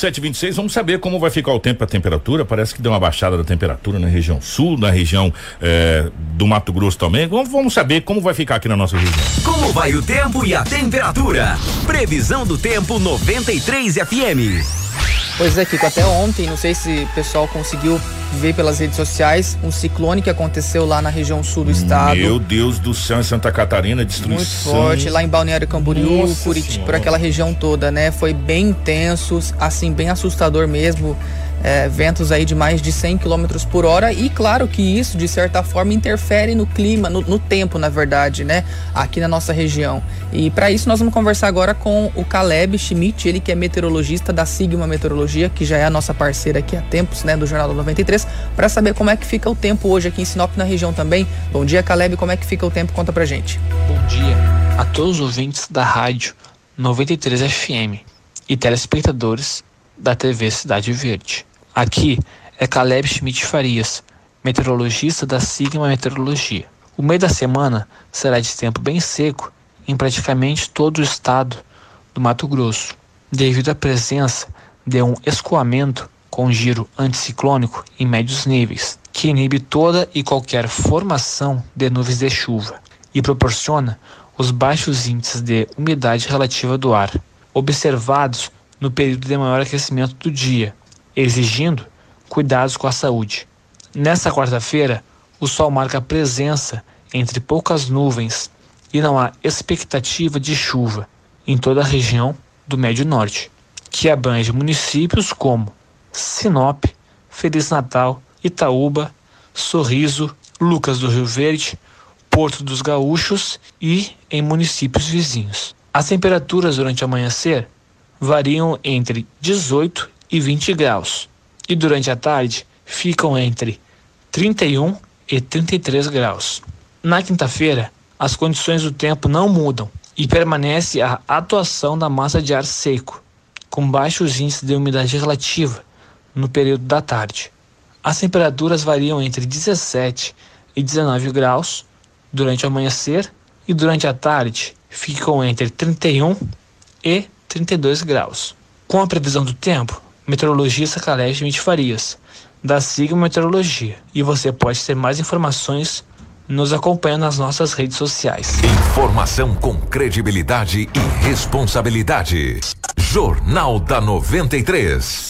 726, vamos saber como vai ficar o tempo e a temperatura. Parece que deu uma baixada da temperatura na região sul, na região eh, do Mato Grosso também. Vamos, vamos saber como vai ficar aqui na nossa região. Como vai o tempo e a temperatura? Previsão do tempo 93 FM. Pois é, Kiko, até ontem, não sei se o pessoal conseguiu ver pelas redes sociais, um ciclone que aconteceu lá na região sul do estado. Meu Deus do céu, em Santa Catarina, destruição. Muito forte, lá em Balneário Camboriú, Curitiba, por aquela região toda, né? Foi bem intenso, assim, bem assustador mesmo é, ventos aí de mais de 100 km por hora e claro que isso de certa forma interfere no clima, no, no tempo na verdade, né, aqui na nossa região. E para isso nós vamos conversar agora com o Caleb Schmidt, ele que é meteorologista da Sigma Meteorologia, que já é a nossa parceira aqui há tempos, né, do Jornal 93, para saber como é que fica o tempo hoje aqui em Sinop na região também. Bom dia, Caleb, como é que fica o tempo? Conta pra gente. Bom dia a todos os ouvintes da rádio 93 FM e telespectadores da TV Cidade Verde. Aqui é Caleb Schmidt Farias, meteorologista da Sigma Meteorologia. O meio da semana será de tempo bem seco em praticamente todo o estado do Mato Grosso, devido à presença de um escoamento com giro anticiclônico em médios níveis, que inibe toda e qualquer formação de nuvens de chuva e proporciona os baixos índices de umidade relativa do ar, observados no período de maior aquecimento do dia, exigindo cuidados com a saúde. Nesta quarta-feira, o sol marca presença entre poucas nuvens e não há expectativa de chuva em toda a região do Médio Norte, que abrange municípios como Sinop, Feliz Natal, Itaúba, Sorriso, Lucas do Rio Verde, Porto dos Gaúchos e em municípios vizinhos. As temperaturas durante o amanhecer variam entre 18 e 20 graus, e durante a tarde ficam entre 31 e 33 graus. Na quinta-feira, as condições do tempo não mudam e permanece a atuação da massa de ar seco, com baixos índices de umidade relativa no período da tarde. As temperaturas variam entre 17 e 19 graus durante o amanhecer e durante a tarde ficam entre 31 e 32 graus. Com a previsão do tempo, meteorologista Caleb Schmidt Farias, da Sigma Meteorologia. E você pode ter mais informações nos acompanhando nas nossas redes sociais. Informação com credibilidade e responsabilidade. Jornal da 93.